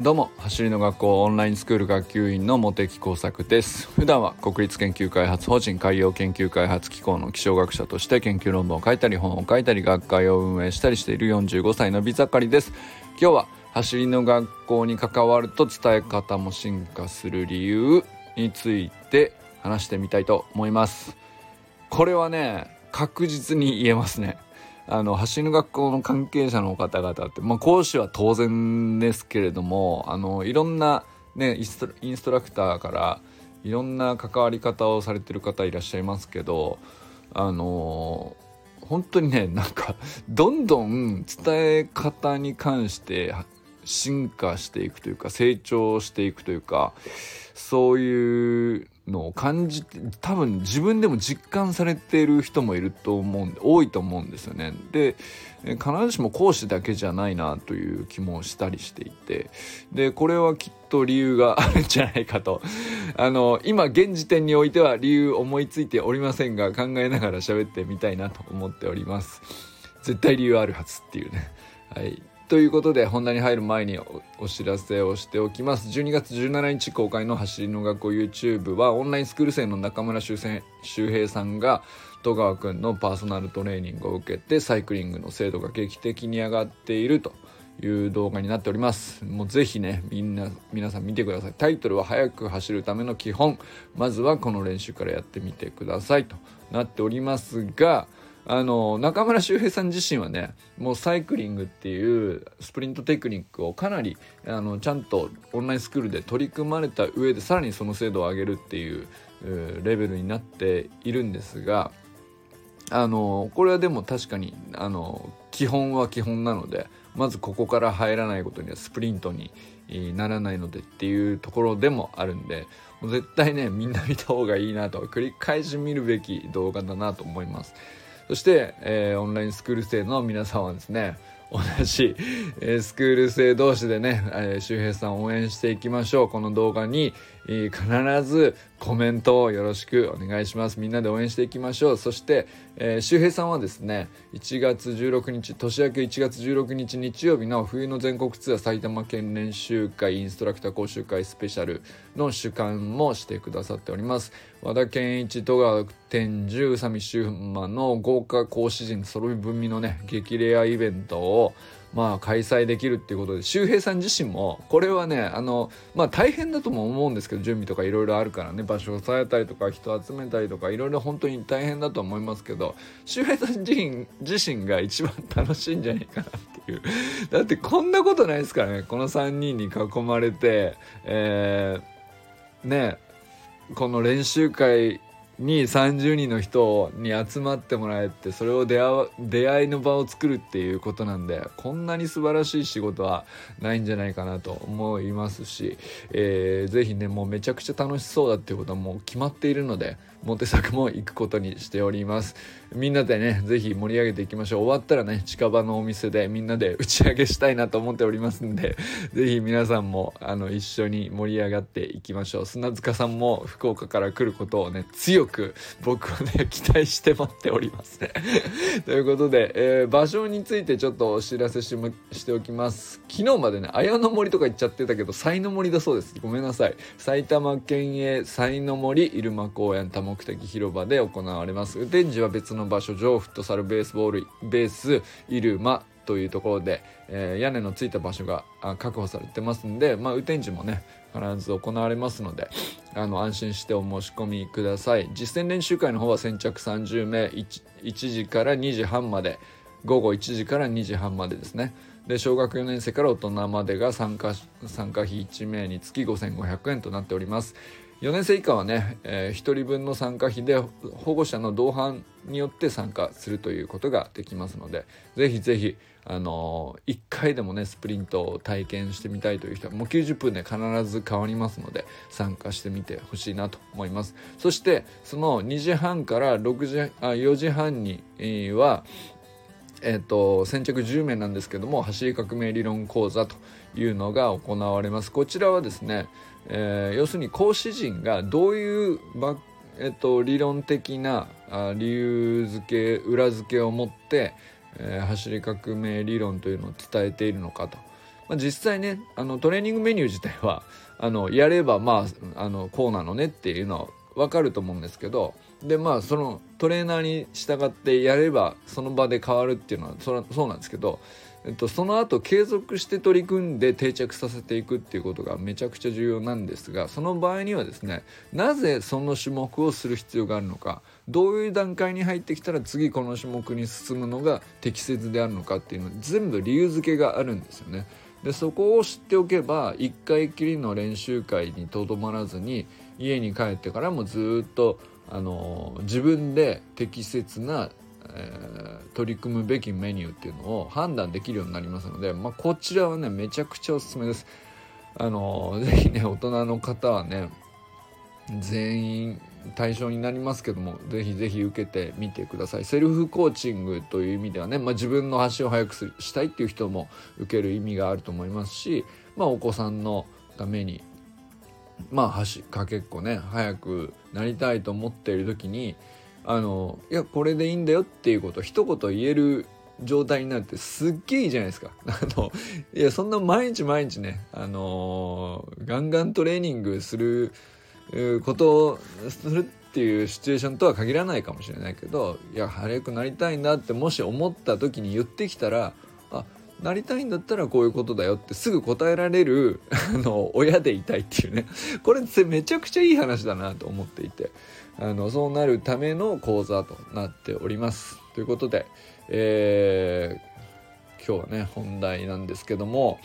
どうも走りの学校オンラインスクール学級員の茂木耕作です。普段は国立研究開発法人海洋研究開発機構の気象学者として研究論文を書いたり本を書いたり学会を運営したりしている45歳の美盛りです。今日は走りの学校に関わると伝え方も進化する理由について話してみたいと思います。これはね確実に言えますね。あの走る学校の関係者の方々って、まあ、講師は当然ですけれどもあのいろんな、ね、インストラクターからいろんな関わり方をされてる方いらっしゃいますけどあの本当にねなんかどんどん伝え方に関して進化していくというか成長していくというかそういうのを感じて多分自分でも実感されている人もいると思うんで多いと思うんですよね。で必ずしも講師だけじゃないなという気もしたりしていてでこれはきっと理由があるんじゃないかと あの今現時点においては理由思いついておりませんが考えながら喋ってみたいなと思っております。絶対理由あるはずっていうね。はいということで本題に入る前にお知らせをしておきます。12月17日公開の走りの学校 YouTube はオンラインスクール生の中村修平さんが戸川くんのパーソナルトレーニングを受けてサイクリングの精度が劇的に上がっているという動画になっております。もうぜひねみんな皆さん見てください。タイトルは速く走るための基本。まずはこの練習からやってみてくださいとなっておりますがあの中村修平さん自身はねもうサイクリングっていうスプリントテクニックをかなりあのちゃんとオンラインスクールで取り組まれた上でさらにその精度を上げるっていうレベルになっているんですがあのこれはでも確かにあの基本は基本なのでまずここから入らないことにはスプリントにならないのでっていうところでもあるんでもう絶対ねみんな見た方がいいなと繰り返し見るべき動画だなと思います。そして、えー、オンラインスクール生の皆さんはですね同じ、えー、スクール生同士でね、えー、周平さんを応援していきましょう。この動画に、必ずコメントをよろしくお願いします。みんなで応援していきましょう。そして、えー、周平さんはですね1月16日年明け1月16日日曜日の冬の全国ツアー埼玉県練習会インストラクター講習会スペシャルの主幹もしてくださっております。和田健一戸川天寿宇佐美修馬の豪華講師陣揃い分身のね激レアイベントをまあ開催できるっていうことで周平さん自身もこれはねあのまあ大変だとも思うんですけど準備とかいろいろあるからね場所を押さえたりとか人集めたりとかいろいろ本当に大変だと思いますけど周平さん自身自身が一番楽しいんじゃないかなっていう。だってこんなことないですからねこの3人に囲まれてえー、ねこの練習会に30人の人に集まってもらえてそれを出会出会いの場を作るっていうことなんでこんなに素晴らしい仕事はないんじゃないかなと思いますし、えー、ぜひねもうめちゃくちゃ楽しそうだっていうことはもう決まっているのでモテ作も行くことにしております。みんなでねぜひ盛り上げていきましょう。終わったらね近場のお店でみんなで打ち上げしたいなと思っておりますんでぜひ皆さんもあの一緒に盛り上がっていきましょう。砂塚さんも福岡から来ることをね強く僕はね期待して待っておりますね。ということで、えー、場所についてちょっとお知らせししておきます。昨日までね綾の森とか行っちゃってたけど才の森だそうです。ごめんなさい。埼玉県営才の森入間公園多目的広場で行われます。展示は別の場所上フットサルベースボールベース入間というところで、えー、屋根のついた場所が確保されてますんで、まあ、雨天時もね必ず行われますのであの安心してお申し込みください。実践練習会の方は先着30名 1, 1時から2時半まで午後1時から2時半までですね。で小学4年生から大人までが参加参加費1名につき5500円となっております。4年生以下はね、えー、1人分の参加費で保護者の同伴によって参加するということができますのでぜひぜひあの、1回でもねスプリントを体験してみたいという人はもう90分で必ず変わりますので参加してみてほしいなと思います。そしてその2時半から6時あ4時半にはえーと、先着10名なんですけども走り革命理論講座というのが行われます。こちらはですね、えー、要するに講師陣がどういうえっと、理論的な理由付け裏付けを持って、えー、走り革命理論というのを伝えているのかと。まあ、実際ねあのトレーニングメニュー自体は あのやればまああのこうなのねっていうのは分かると思うんですけどでまあそのトレーナーに従ってやればその場で変わるっていうのはそそうなんですけど、えっと、その後継続して取り組んで定着させていくっていうことがめちゃくちゃ重要なんですがその場合にはですねなぜその種目をする必要があるのかどういう段階に入ってきたら次この種目に進むのが適切であるのかっていうの全部理由付けがあるんですよね。でそこを知っておけば1回きりの練習会にとどまらずに家に帰ってからもずっとあの自分で適切な、えー、取り組むべきメニューっていうのを判断できるようになりますので、まあ、こちらはねめちゃくちゃおすすめです。あの ぜひね大人の方はね全員対象になりますけどもぜひぜひ受けてみてくださいセルフコーチングという意味ではね、まあ、自分の足を速くするしたいっていう人も受ける意味があると思いますし、まあ、お子さんのためにまあ橋かけっこね早くなりたいと思っている時にあのいやこれでいいんだよっていうことを一言言える状態になるってすっげえいいじゃないですか。あのいやそんな毎日毎日ねあのガンガントレーニングすることをするっていうシチュエーションとは限らないかもしれないけどいや早くなりたいなってもし思った時に言ってきたらあなりたいんだったらこういうことだよってすぐ答えられるあの親でいたいっていうねこれってめちゃくちゃいい話だなと思っていてあのそうなるための講座となっております。ということで、えー、今日はね本題なんですけども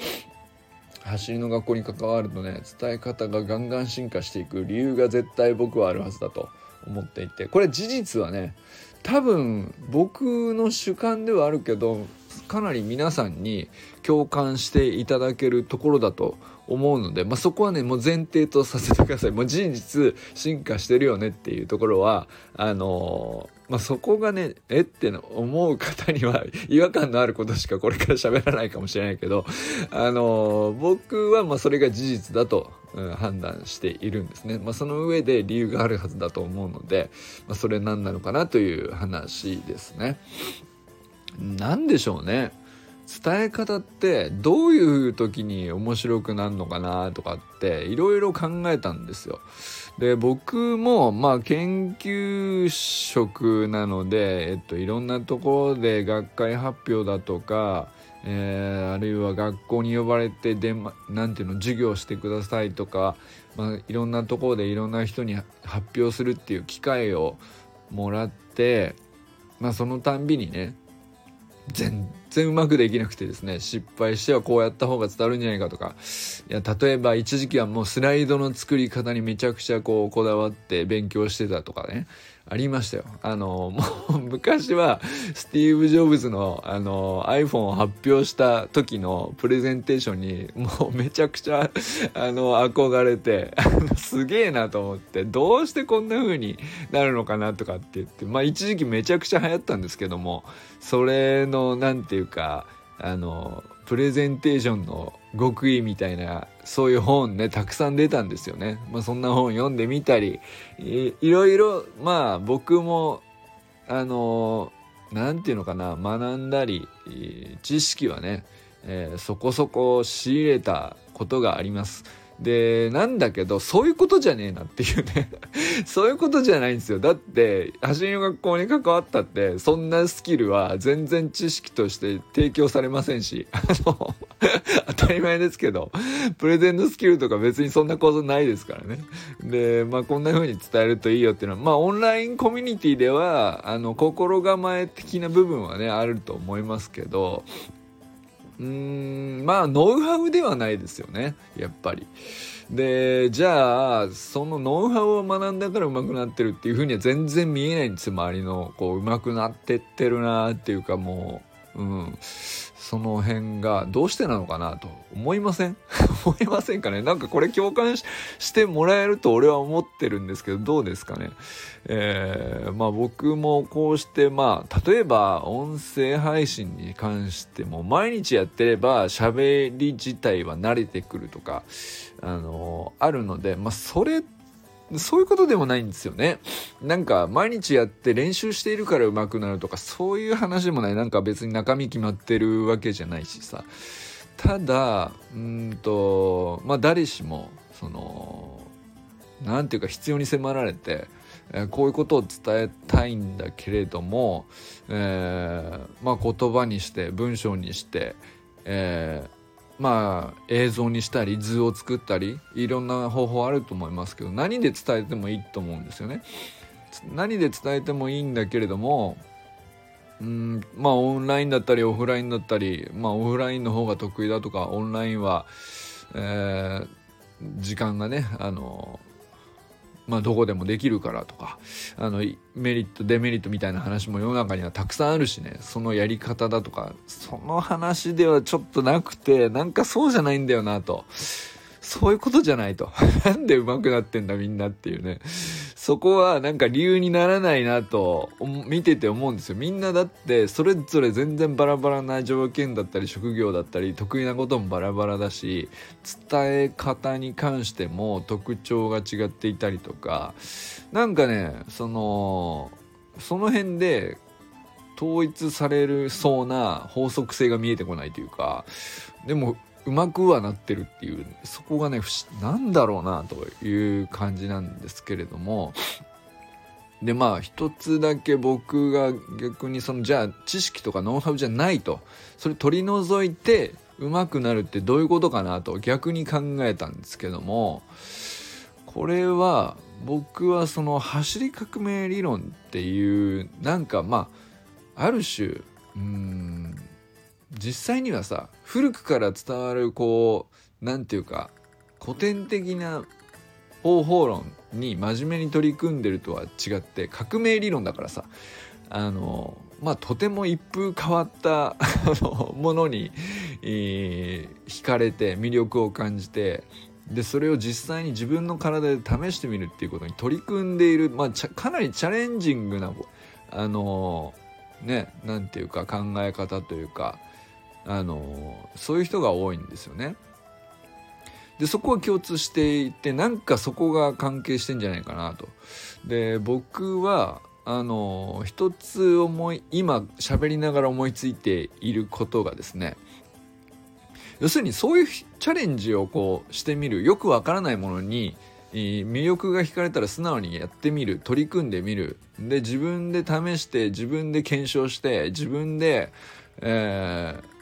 走りの学校に関わるとね伝え方がガンガン進化していく理由が絶対僕はあるはずだと思っていてこれ事実はね多分僕の主観ではあるけどかなり皆さんに共感していただけるところだと思います思うので、まあ、そこはねもう前提とさせてください。もう事実進化してるよねっていうところはあのー、まあ、そこがねえって思う方には違和感のあることしかこれから喋らないかもしれないけどあのー、僕はまそれが事実だと、うん、判断しているんですね、まあ、その上で理由があるはずだと思うので、まあ、それ何なのかなという話ですね。何でしょうね。伝え方ってどういう時に面白くなるのかなとかっていろいろ考えたんですよ。で僕もまあ研究職なので、えっと、いろんなところで学会発表だとか、えー、あるいは学校に呼ばれてで、ま、ていうの授業してくださいとか、まあ、いろんなところでいろんな人に発表するっていう機会をもらって、まあ、そのたんびにね全然うまくできなくてですね失敗してはこうやった方が伝わるんじゃないかとか。いや例えば一時期はもうスライドの作り方にめちゃくちゃこうこだわって勉強してたとかね。ありましたよ。あの、もう 昔はスティーブ・ジョブズのあの iPhone を発表した時のプレゼンテーションにもうめちゃくちゃあの憧れてすげえなと思ってどうしてこんな風になるのかなとかって言ってまあ一時期めちゃくちゃ流行ったんですけどもそれの何て言うかあのプレゼンテーションの極意みたいなそういう本ねたくさん出たんですよね。まあ、そんな本読んでみたりいろいろまあ僕もあの何て言うのかな学んだり知識はね、えー、そこそこ仕入れたことがあります。で、なんだけど、そういうことじゃねえなっていうね そういうことじゃないんですよ。だって、走りの学校に関わったって、そんなスキルは全然知識として提供されませんし、あの当たり前ですけど、プレゼントスキルとか別にそんなことないですからね。で、まあこんな風に伝えるといいよっていうのは、まあオンラインコミュニティでは、あの、心構え的な部分はね、あると思いますけど、うんまあノウハウではないですよねやっぱり。でじゃあそのノウハウを学んだから上手くなってるっていうふうには全然見えないんですよ周りのこう上手くなってってるなっていうかもうう、ん、その辺がどうしてなのかなと思いません？思いませんかね？なんかこれ共感してもらえると俺は思ってるんですけどどうですかね？えー、まあ僕もこうしてまあ例えば音声配信に関しても毎日やってれば喋り自体は慣れてくるとかあのあるのでまあそれそういうことでもないんですよね。なんか毎日やって練習しているから上手くなるとかそういう話でもない。なんか別に中身決まってるわけじゃないしさ。ただ、うんと、まあ誰しも、その、なんていうか必要に迫られて、えー、こういうことを伝えたいんだけれども、えー、まあ言葉にして文章にして、え、まあ映像にしたり図を作ったりいろんな方法あると思いますけど何で伝えてもいいと思うんですよね。何で伝えてもいいんだけれどもうんまあオンラインだったりオフラインだったりまあオフラインの方が得意だとかオンラインは、えー、時間がねあのまあ、どこでもできるからとかあのメリットデメリットみたいな話も世の中にはたくさんあるしね。そのやり方だとかその話ではちょっとなくてなんかそうじゃないんだよなと。そういうことじゃないと。なんで上手くなってんだみんなっていうね。そこはなんか理由にならないなと見てて思うんですよ。みんなだってそれぞれ全然バラバラな条件だったり職業だったり得意なこともバラバラだし伝え方に関しても特徴が違っていたりとかなんかねそのその辺で統一されるそうな法則性が見えてこないというかでもうまくはなってるっていうそこがねなんだろうなという感じなんですけれども。でまあ一つだけ僕が逆にそのじゃあ知識とかノウハウじゃないと。それ取り除いてうまくなるってどういうことかなと逆に考えたんですけども。これは僕はその走り革命理論っていうなんかまあある種うん実際にはさ古くから伝わるこう何て言うか古典的な方法論に真面目に取り組んでるとは違って革命理論だからさあのまあとても一風変わった ものに、えー、惹かれて魅力を感じてでそれを実際に自分の体で試してみるっていうことに取り組んでいる、まあ、かなりチャレンジングなあのね何て言うか考え方というかあのそういう人が多いんですよね。でそこは共通していてなんかそこが関係してんじゃないかなと。で僕はあの一つ思い今喋りながら思いついていることがですね要するにそういうチャレンジをこうしてみるよくわからないものに魅力が惹かれたら素直にやってみる取り組んでみるで自分で試して自分で検証して自分で、えー、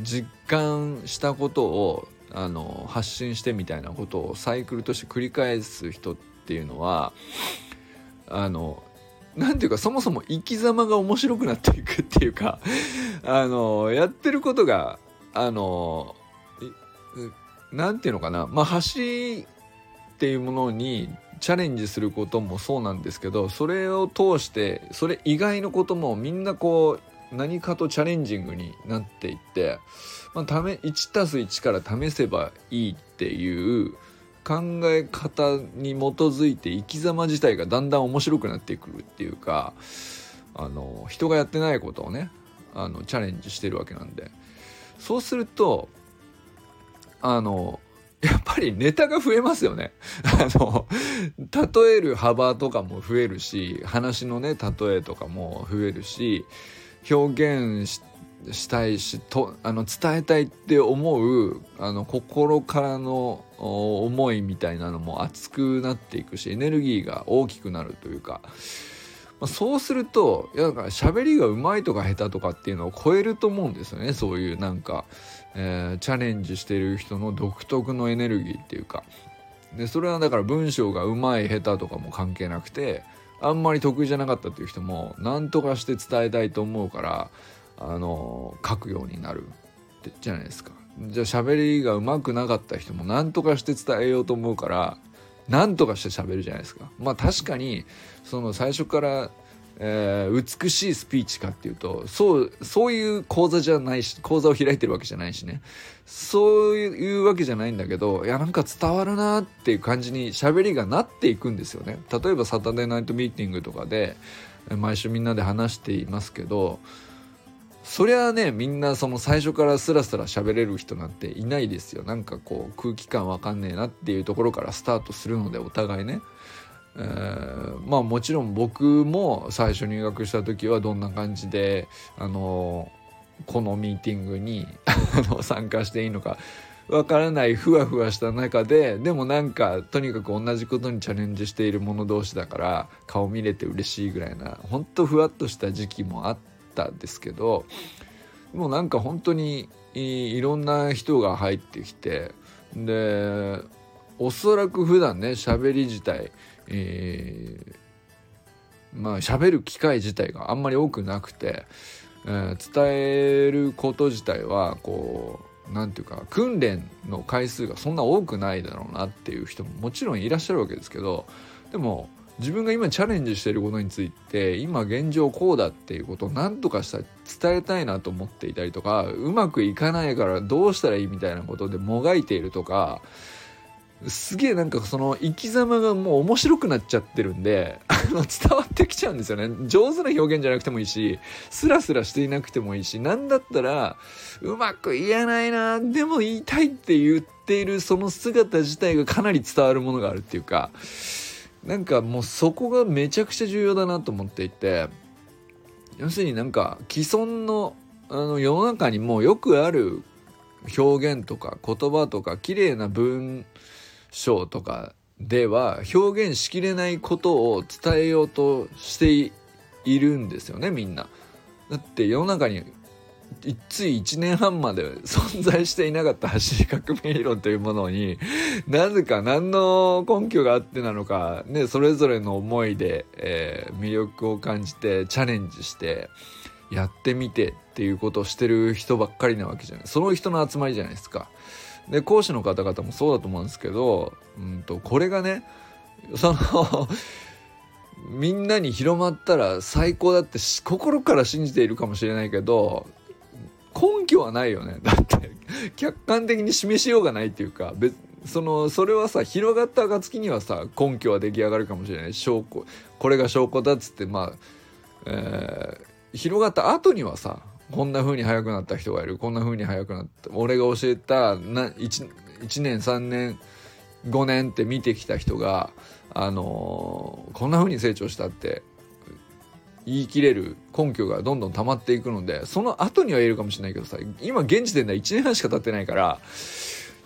実感したことをあの発信してみたいなことをサイクルとして繰り返す人っていうのはあのなんていうかそもそも生き様が面白くなっていくっていうかあのやってることがあのなんていうのかな。まあ走りっていうものにチャレンジすることもそうなんですけどそれを通してそれ以外のこともみんなこう何かとチャレンジングになっていって、まあ、ため1たす1から試せばいいっていう考え方に基づいて生き様自体がだんだん面白くなってくるっていうかあの人がやってないことをねあのチャレンジしてるわけなんでそうするとあのやっぱりネタが増えますよね。あの、例える幅とかも増えるし、話のね、例えとかも増えるし、表現したいしとあの伝えたいって思うあの心からの思いみたいなのも熱くなっていくしエネルギーが大きくなるというか、まあ、そうするといやだから喋りがうまいとか下手とかっていうのを超えると思うんですよね。そういうなんか、えー、チャレンジしてる人の独特のエネルギーっていうか。でそれはだから文章がうまい下手とかも関係なくてあんまり得意じゃなかったっていう人も何とかして伝えたいと思うからあの書くようになるじゃないですか。じゃあ喋りがうまくなかった人も何とかして伝えようと思うから何とかして喋るじゃないですか。まあ確かにその最初からえー、美しいスピーチかっていうとそうそういう講座じゃないし講座を開いてるわけじゃないしね。そういうわけじゃないんだけどいやなんか伝わるなっていう感じに喋りがなっていくんですよね。例えばサタデーナイトミーティングとかで毎週みんなで話していますけどそりゃあねみんなその最初からスラスラ喋れる人なんていないですよ。なんかこう空気感わかんねえなっていうところからスタートするのでお互いね、えー、まあもちろん僕も最初入学した時はどんな感じであのこのミーティングに 参加していいのかわからないふわふわした中ででもなんかとにかく同じことにチャレンジしている者同士だから顔見れて嬉しいぐらいなほんとふわっとした時期もあったんですけどもうなんか本当にいろんな人が入ってきてでおそらく普段ね喋り自体、えー、まあ喋る機会自体があんまり多くなくて、えー、伝えること自体はこう何て言うか訓練の回数がそんな多くないだろうなっていう人ももちろんいらっしゃるわけですけどでも自分が今チャレンジしてることについて今現状こうだっていうことを何とかしたら伝えたいなと思っていたりとかうまくいかないからどうしたらいいみたいなことでもがいているとかすげえなんかその生き様がもう面白くなっちゃってるんで伝わってきちゃうんですよね。上手な表現じゃなくてもいいしスラスラしていなくてもいいし何だったらうまく言えないなでも言いたいって言っているその姿自体がかなり伝わるものがあるっていうかなんかもうそこがめちゃくちゃ重要だなと思っていて要するになんか既存のあの世の中にもよくある表現とか言葉とか綺麗な文章とかでは表現しきれないことを伝えようとしているんですよねみんな。だって世の中につい1年半まで存在していなかった走り革命理論というものに なぜか何の根拠があってなのか、ね、それぞれの思いで、えー、魅力を感じてチャレンジしてやってみてっていうことをしてる人ばっかりなわけじゃないその人の集まりじゃないですか。で講師の方々もそうだと思うんですけど、うんと、これがねそのみんなに広まったら最高だって心から信じているかもしれないけど根拠はないよね。だって客観的に示しようがないっていうか別そのそれはさ広がった暁にはさ根拠は出来上がるかもしれない。証拠これが証拠だっつってまあ、えー、広がった後にはさこんな風に速くなった人がいる。こんな風に速くなった。俺が教えたな 1, 1年3年5年って見てきた人があのー、こんな風に成長したって言い切れる根拠がどんどん溜まっていくのでその後には言えるかもしれないけどさ今現時点では1年半しか経ってないから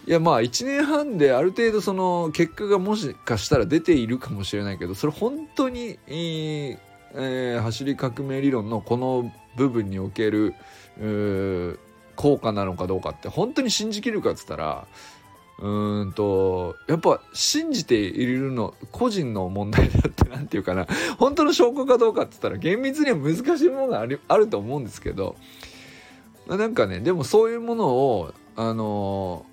いやまあ1年半である程度その結果がもしかしたら出ているかもしれないけどそれ本当に、えー、走り革命理論のこの部分における効果なのかどうかって本当に信じきるかっつったらうんとやっぱ信じているの個人の問題だって何て言うかな本当の証拠かどうかって言ったら厳密には難しいものがあるあると思うんですけどなんかねでもそういうものをあの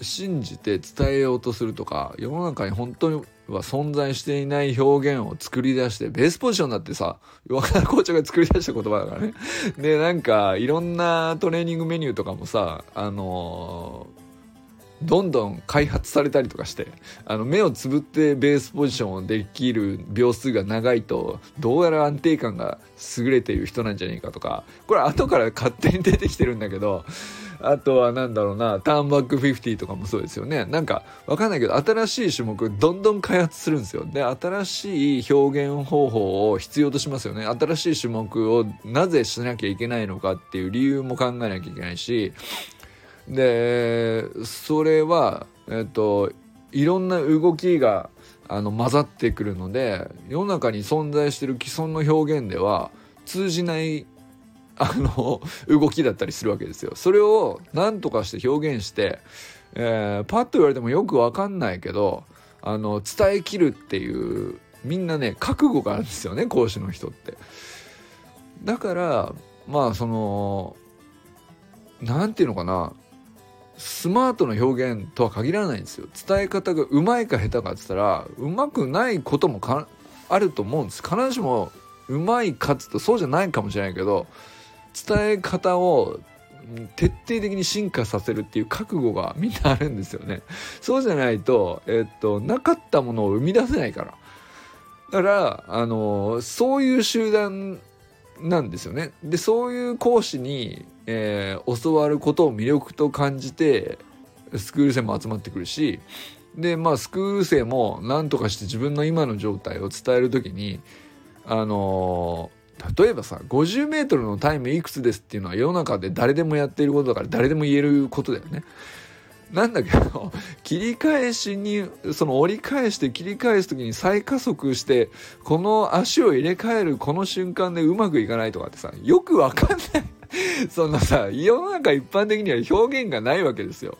信じて伝えようとするとか世の中に本当には存在していない表現を作り出してベースポジションだってさ若田校長が作り出した言葉だからね。でなんかいろんなトレーニングメニューとかもさあのどんどん開発されたりとかしてあの目をつぶってベースポジションをできる秒数が長いとどうやら安定感が優れている人なんじゃねえかとかこれ後から勝手に出てきてるんだけどあとは何だろうなターンバック50とかもそうですよね。なんかわかんないけど新しい種目どんどん開発するんですよ。で新しい表現方法を必要としますよね。新しい種目をなぜしなきゃいけないのかっていう理由も考えなきゃいけないしでそれはえっといろんな動きがあの混ざってくるので世の中に存在してる既存の表現では通じないあの動きだったりするわけですよ。それを何とかして表現して、えー、パッと言われてもよく分かんないけどあの伝えきるっていうみんなね覚悟があるんですよね講師の人って。だからまあその何て言うのかなスマートな表現とは限らないんですよ。伝え方がうまいか下手かっつったらうまくないこともあると思うんです。必ずしもうまいかっつとそうじゃないかもしれないけど伝え方を徹底的に進化させるっていう覚悟がみんなあるんですよね。そうじゃないとえっとなかったものを生み出せないから。だからあのそういう集団なんですよね。でそういう講師に、えー、教わることを魅力と感じてスクール生も集まってくるしでまあスクール生も何とかして自分の今の状態を伝える時にあのー、例えばさ 50m のタイムいくつですっていうのは世の中で誰でもやっていることだから誰でも言えることだよね。なんだけど 切り返しにその折り返して切り返す時に再加速してこの足を入れ替えるこの瞬間でうまくいかないとかってさよくわかんない そんなさ世の中一般的には表現がないわけですよ。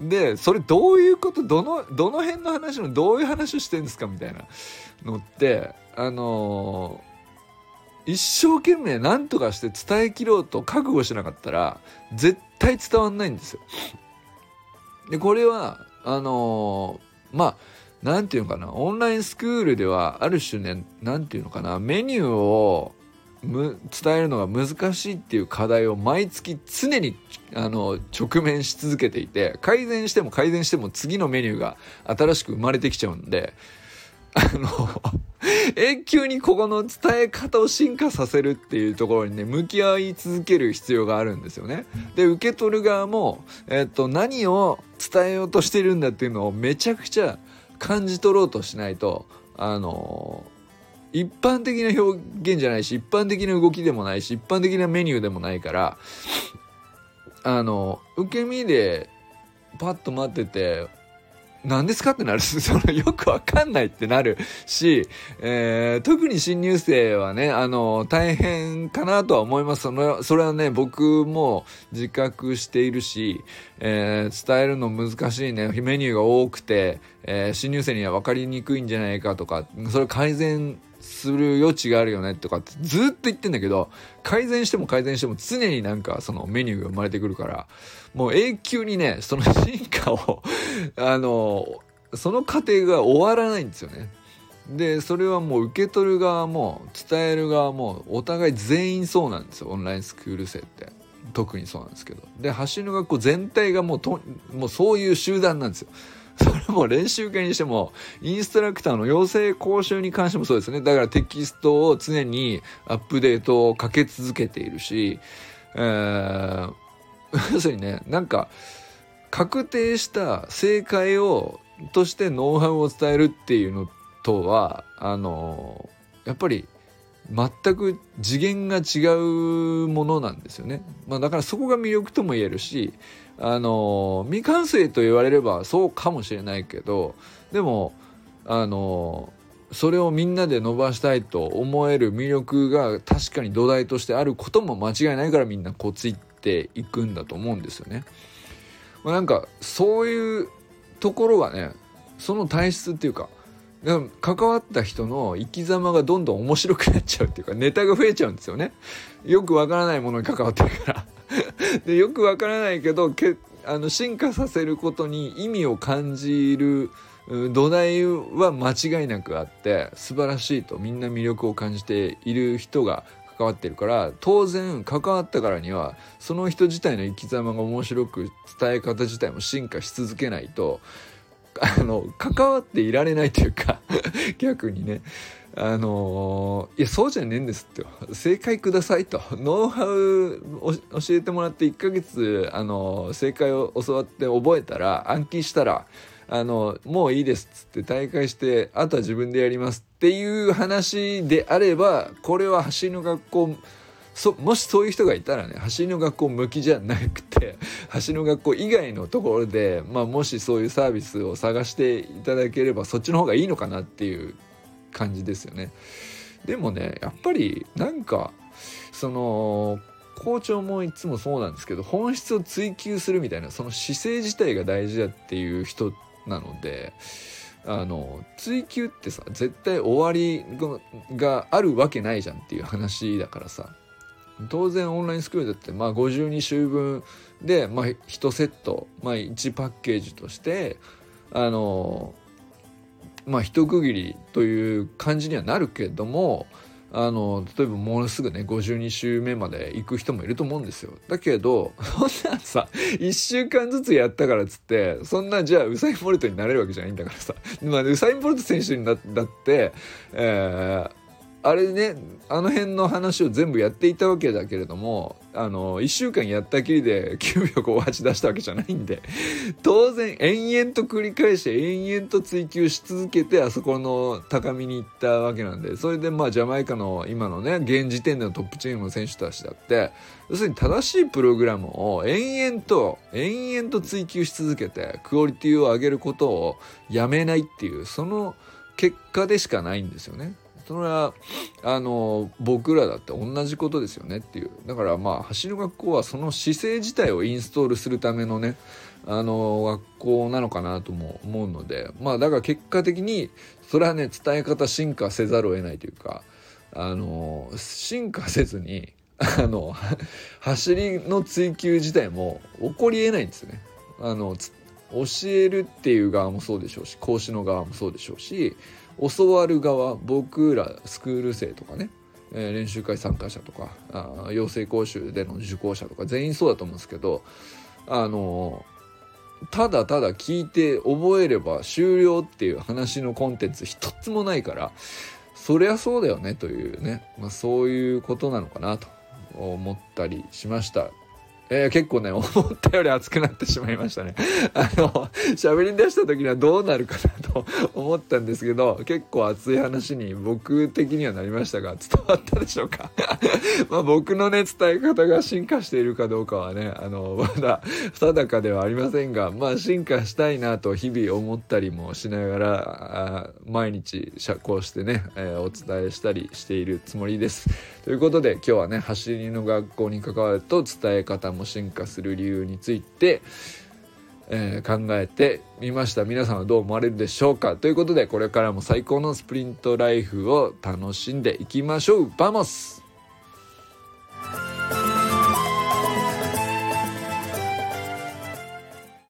でそれどういうことどのどの辺の話のどういう話をしてんですかみたいなのってあのー、一生懸命何とかして伝えきろうと覚悟しなかったら絶対伝わんないんですよ。でこれはあのー、まあ何て言うのかなオンラインスクールではある種ね何て言うのかなメニューをむ伝えるのが難しいっていう課題を毎月常にあの直面し続けていて改善しても改善しても次のメニューが新しく生まれてきちゃうんであの 永久にここの伝え方を進化させるっていうところにね向き合い続ける必要があるんですよね。で受け取る側も、えっと、何を伝えようとしてるんだっていうのをめちゃくちゃ感じ取ろうとしないとあの一般的な表現じゃないし一般的な動きでもないし一般的なメニューでもないからあの受け身でパッと待ってて何ですかってなる。そのよくわかんないってなるし、えー、特に新入生はねあの大変かなとは思います。そのそれはね僕も自覚しているし、えー、伝えるの難しいね。メニューが多くて、えー、新入生には分かりにくいんじゃないかとかそれ改善する余地があるよねとかってずっと言ってんだけど改善しても改善しても常になんかそのメニューが生まれてくるからもう永久にねその進化を あのその過程が終わらないんですよね。でそれはもう受け取る側も伝える側もお互い全員そうなんですよ。オンラインスクール生って。特にそうなんですけど。で走りの学校全体がもうともうそういう集団なんですよ。それも練習会にしても、インストラクターの養成講習に関してもそうですね。だからテキストを常にアップデートをかけ続けているし、えー、要するにね、なんか、確定した正解を、としてノウハウを伝えるっていうのとは、あの、やっぱり全く次元が違うものなんですよね。まあだからそこが魅力とも言えるし、あの未完成と言われればそうかもしれないけどでもあのそれをみんなで伸ばしたいと思える魅力が確かに土台としてあることも間違いないからみんなこうついていくんだと思うんですよね。まあ、なんかそういうところがねその体質っていうか関わった人の生き様がどんどん面白くなっちゃうっていうかネタが増えちゃうんですよね。よくわからないものに関わってるから でよくわからないけどけあの進化させることに意味を感じる土台は間違いなくあって素晴らしいとみんな魅力を感じている人が関わってるから当然関わったからにはその人自体の生き様が面白く伝え方自体も進化し続けないとあの関わっていられないというか 逆にねあのいやそうじゃねえんですって。正解くださいと。ノウハウ教えてもらって1ヶ月あの正解を教わって覚えたら暗記したらあのもういいですっつって大会してあとは自分でやりますっていう話であればこれは走りの学校そもしそういう人がいたらね走りの学校向きじゃなくて走りの学校以外のところで、まあ、もしそういうサービスを探していただければそっちの方がいいのかなっていう感じですよね。でもねやっぱりなんかその校長もいつもそうなんですけど本質を追求するみたいなその姿勢自体が大事だっていう人なのであの追求ってさ絶対終わりがあるわけないじゃんっていう話だからさ当然オンラインスクールだってまあ52週分で、まあ、1セット、まあ、1パッケージとしてあのまあ一区切りという感じにはなるけどもあの例えばもうすぐね52週目まで行く人もいると思うんですよ。だけどそんな。さ1週間ずつやったからっつってそんなじゃあウサイン・ボルトになれるわけじゃないんだからさ、まあ、ウサイン・ボルト選手になだって、えーあれねあの辺の話を全部やっていたわけだけれどもあの1週間やったきりで9秒58出したわけじゃないんで当然延々と繰り返して延々と追求し続けてあそこの高みに行ったわけなんでそれでまあジャマイカの今のね現時点でのトップチームの選手たちだって要するに正しいプログラムを延々と延々と追求し続けてクオリティを上げることをやめないっていうその結果でしかないんですよね。それはあの僕らだって同じことですよねっていうだからまあ走る学校はその姿勢自体をインストールするためのねあの学校なのかなとも思うのでまあだから結果的にそれはね伝え方進化せざるを得ないというかあの進化せずにあの走りの追求自体も起こりえないんですよね。あの教えるっていう側もそうでしょうし講師の側もそうでしょうし教わる側僕らスクール生とかね、えー、練習会参加者とかあ養成講習での受講者とか全員そうだと思うんですけどあのただただ聞いて覚えれば終了っていう話のコンテンツ一つもないからそりゃそうだよねというね、まあ、そういうことなのかなと思ったりしました。えー、結構ね、思ったより熱くなってしまいましたね。あの、喋り出した時にはどうなるかなと 思ったんですけど、結構熱い話に僕的にはなりましたが、伝わったでしょうか？まあ僕のね、伝え方が進化しているかどうかはね、あの、まだ定かではありませんが、まあ進化したいなと日々思ったりもしながら、毎日こうしてね、えー、お伝えしたりしているつもりです。ということで今日はね、走りの学校に関わると伝え方も進化する理由について、えー、考えてみました。皆さんはどう思われるでしょうか？ということでこれからも最高のスプリントライフを楽しんでいきましょう。¡Vamos!